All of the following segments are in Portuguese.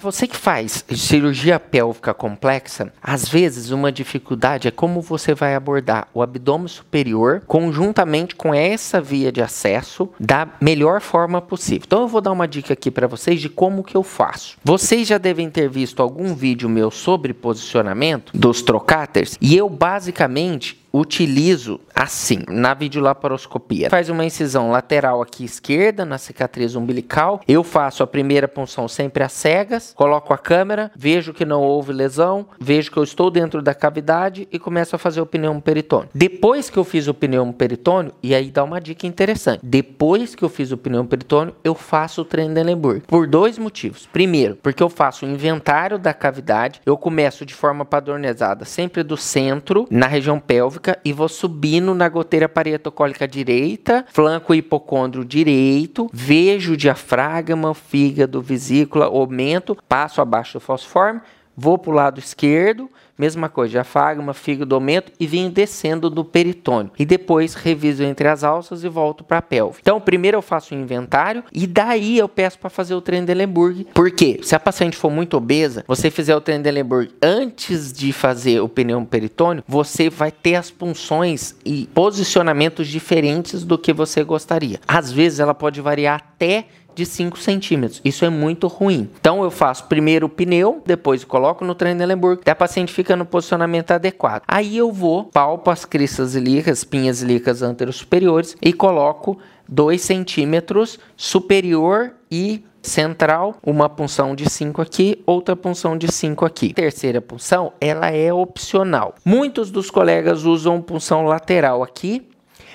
você que faz cirurgia pélvica complexa, às vezes uma dificuldade é como você vai abordar o abdômen superior conjuntamente com essa via de acesso da melhor forma possível. Então eu vou dar uma dica aqui para vocês de como que eu faço. Vocês já devem ter visto algum vídeo meu sobre posicionamento dos trocáteres e eu basicamente utilizo assim, na videolaparoscopia. Faz uma incisão lateral aqui esquerda, na cicatriz umbilical. Eu faço a primeira punção sempre às cegas, coloco a câmera, vejo que não houve lesão, vejo que eu estou dentro da cavidade e começo a fazer o pneumo peritônio. Depois que eu fiz o pneumo peritônio, e aí dá uma dica interessante. Depois que eu fiz o pneumo peritônio, eu faço o Trendelenburg. Por dois motivos. Primeiro, porque eu faço o inventário da cavidade, eu começo de forma padronizada, sempre do centro, na região pélvica, e vou subindo na goteira parietocólica direita, flanco hipocôndrio direito, vejo diafragma, fígado, vesícula, aumento, passo abaixo do fosforme, vou para o lado esquerdo, Mesma coisa, diafragma, fígado, aumento e venho descendo do peritônio. E depois reviso entre as alças e volto para a pelve. Então, primeiro eu faço o inventário e daí eu peço para fazer o Trendelenburg. Por quê? Se a paciente for muito obesa, você fizer o Trendelenburg antes de fazer o pneu peritônio, você vai ter as punções e posicionamentos diferentes do que você gostaria. Às vezes ela pode variar até de 5 centímetros. Isso é muito ruim. Então eu faço primeiro o pneu, depois coloco no Trendelenburg, até a paciente fica no posicionamento adequado. Aí eu vou, palpo as cristas ilíacas, pinhas ilíacas superiores e coloco 2 centímetros superior e central, uma punção de 5 aqui, outra punção de 5 aqui. Terceira punção, ela é opcional. Muitos dos colegas usam punção lateral aqui,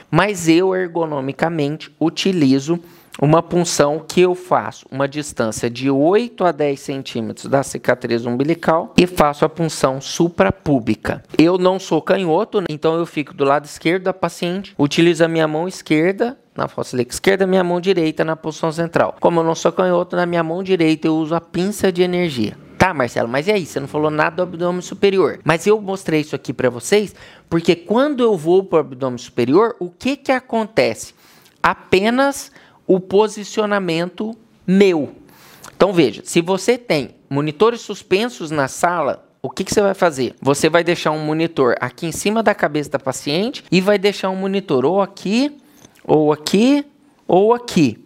mas eu ergonomicamente utilizo uma punção que eu faço uma distância de 8 a 10 centímetros da cicatriz umbilical e faço a punção suprapúbica. Eu não sou canhoto, então eu fico do lado esquerdo da paciente, utilizo a minha mão esquerda na fossa esquerda, minha mão direita na posição central. Como eu não sou canhoto, na minha mão direita eu uso a pinça de energia. Tá, Marcelo, mas e aí? Você não falou nada do abdômen superior. Mas eu mostrei isso aqui para vocês porque quando eu vou para o abdômen superior, o que que acontece? Apenas o posicionamento meu. Então veja, se você tem monitores suspensos na sala, o que, que, você vai fazer? Você vai deixar um monitor aqui em cima da cabeça da paciente e vai deixar um monitor ou aqui, ou aqui, ou aqui.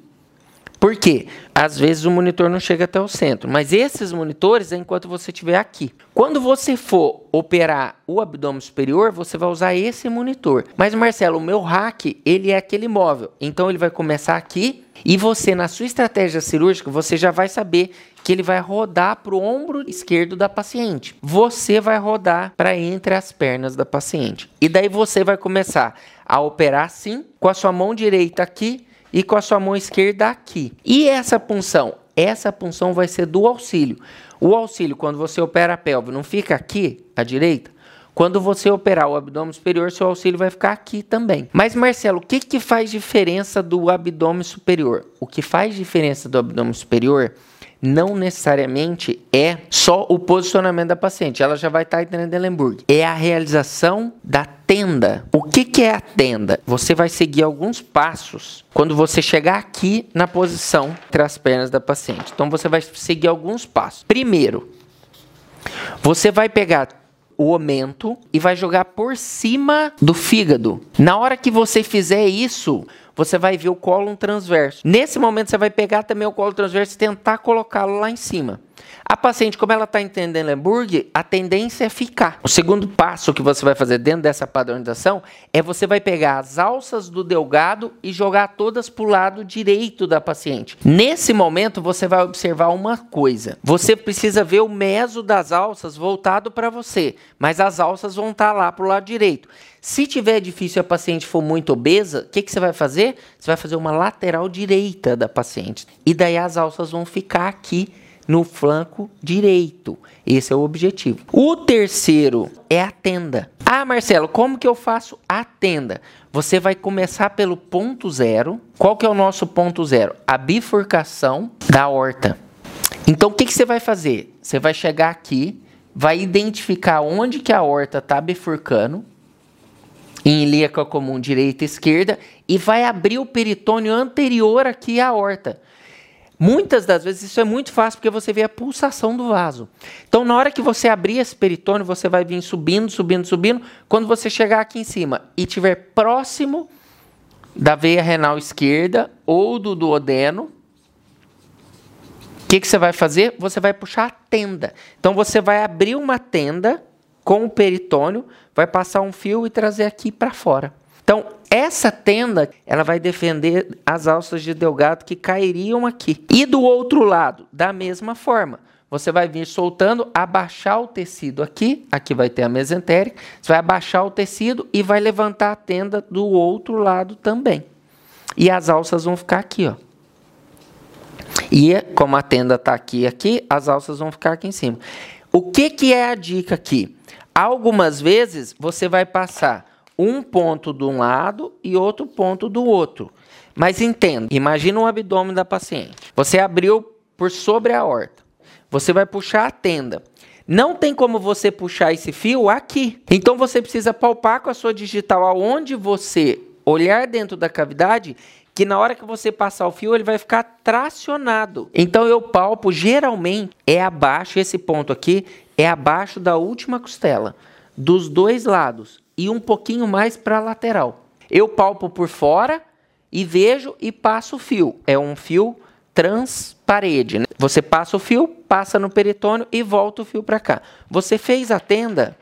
Por quê? Às vezes o monitor não chega até o centro, mas esses monitores é enquanto você estiver aqui. Quando você for operar o abdômen superior, você vai usar esse monitor. Mas Marcelo, o meu rack, ele é aquele móvel. Então ele vai começar aqui e você na sua estratégia cirúrgica, você já vai saber que ele vai rodar para o ombro esquerdo da paciente. Você vai rodar para entre as pernas da paciente. E daí você vai começar a operar assim, com a sua mão direita aqui e com a sua mão esquerda aqui. E essa punção? Essa punção vai ser do auxílio. O auxílio, quando você opera a pelve, não fica aqui, à direita? Quando você operar o abdômen superior, seu auxílio vai ficar aqui também. Mas, Marcelo, o que, que faz diferença do abdômen superior? O que faz diferença do abdômen superior não necessariamente é só o posicionamento da paciente. Ela já vai estar em Trendelenburg. É a realização da tenda. O que, que é a tenda? Você vai seguir alguns passos quando você chegar aqui na posição entre as pernas da paciente. Então você vai seguir alguns passos. Primeiro, você vai pegar o aumento e vai jogar por cima do fígado. Na hora que você fizer isso, você vai ver o colo transverso. Nesse momento, você vai pegar também o colo transverso e tentar colocá-lo lá em cima. A paciente, como ela está entendendo Lemburg, a tendência é ficar. O segundo passo que você vai fazer dentro dessa padronização é você vai pegar as alças do delgado e jogar todas para o lado direito da paciente. Nesse momento, você vai observar uma coisa. Você precisa ver o meso das alças voltado para você, mas as alças vão estar tá lá para o lado direito. Se tiver difícil e a paciente for muito obesa, o que, que você vai fazer? Você vai fazer uma lateral direita da paciente. E daí as alças vão ficar aqui no flanco direito. Esse é o objetivo. O terceiro é a tenda. Ah, Marcelo, como que eu faço a tenda? Você vai começar pelo ponto zero. Qual que é o nosso ponto zero? A bifurcação da horta. Então, o que, que você vai fazer? Você vai chegar aqui, vai identificar onde que a horta está bifurcando, em ilíaca comum direita e esquerda, e vai abrir o peritônio anterior aqui à horta. Muitas das vezes isso é muito fácil porque você vê a pulsação do vaso. Então, na hora que você abrir esse peritônio, você vai vir subindo, subindo, subindo. Quando você chegar aqui em cima e estiver próximo da veia renal esquerda ou do duodeno, o que, que você vai fazer? Você vai puxar a tenda. Então, você vai abrir uma tenda com o peritônio, vai passar um fio e trazer aqui para fora. Então, essa tenda, ela vai defender as alças de delgado que cairiam aqui. E do outro lado, da mesma forma, você vai vir soltando, abaixar o tecido aqui, aqui vai ter a mesentérica, você vai abaixar o tecido e vai levantar a tenda do outro lado também. E as alças vão ficar aqui, ó. E como a tenda está aqui aqui, as alças vão ficar aqui em cima. O que, que é a dica aqui? Algumas vezes você vai passar um ponto de um lado e outro ponto do outro. Mas entenda, imagina o abdômen da paciente. Você abriu por sobre a horta. Você vai puxar a tenda. Não tem como você puxar esse fio aqui. Então você precisa palpar com a sua digital aonde você olhar dentro da cavidade que na hora que você passar o fio ele vai ficar tracionado. Então eu palpo geralmente é abaixo esse ponto aqui é abaixo da última costela, dos dois lados e um pouquinho mais para a lateral. Eu palpo por fora e vejo e passo o fio. É um fio transparede. Né? Você passa o fio, passa no peritônio e volta o fio para cá. Você fez a tenda,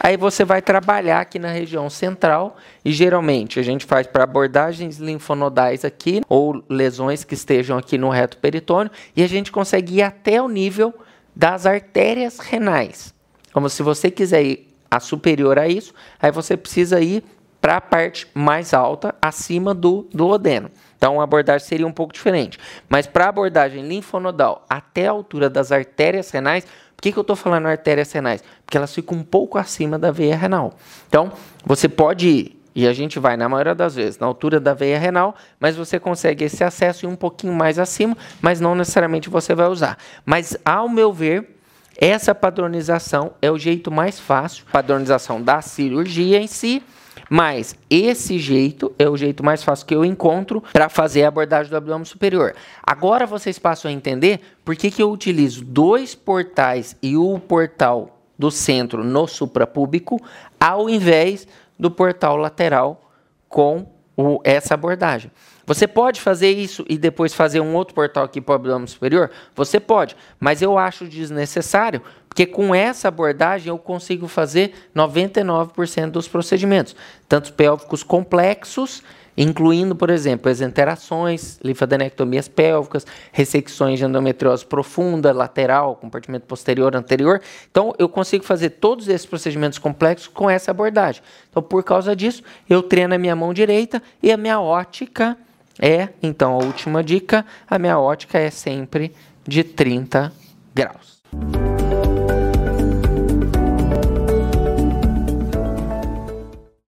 aí você vai trabalhar aqui na região central e geralmente a gente faz para abordagens linfonodais aqui ou lesões que estejam aqui no reto peritônio e a gente consegue ir até o nível das artérias renais. Como se você quiser ir a superior a isso, aí você precisa ir para a parte mais alta, acima do, do odeno. Então, a abordagem seria um pouco diferente. Mas para a abordagem linfonodal, até a altura das artérias renais, por que, que eu estou falando artérias renais? Porque elas ficam um pouco acima da veia renal. Então, você pode ir, e a gente vai, na maioria das vezes, na altura da veia renal, mas você consegue esse acesso e um pouquinho mais acima, mas não necessariamente você vai usar. Mas, ao meu ver, essa padronização é o jeito mais fácil, padronização da cirurgia em si, mas esse jeito é o jeito mais fácil que eu encontro para fazer a abordagem do abdômen superior. Agora vocês passam a entender por que, que eu utilizo dois portais e o portal do centro no suprapúbico, ao invés do portal lateral com o, essa abordagem. Você pode fazer isso e depois fazer um outro portal aqui para o abdômen superior? Você pode, mas eu acho desnecessário, porque com essa abordagem eu consigo fazer 99% dos procedimentos, tanto pélvicos complexos incluindo, por exemplo, exenterações, linfadenectomias pélvicas, ressecções de endometriose profunda, lateral, compartimento posterior, anterior. Então, eu consigo fazer todos esses procedimentos complexos com essa abordagem. Então, por causa disso, eu treino a minha mão direita e a minha ótica é, então, a última dica, a minha ótica é sempre de 30 graus.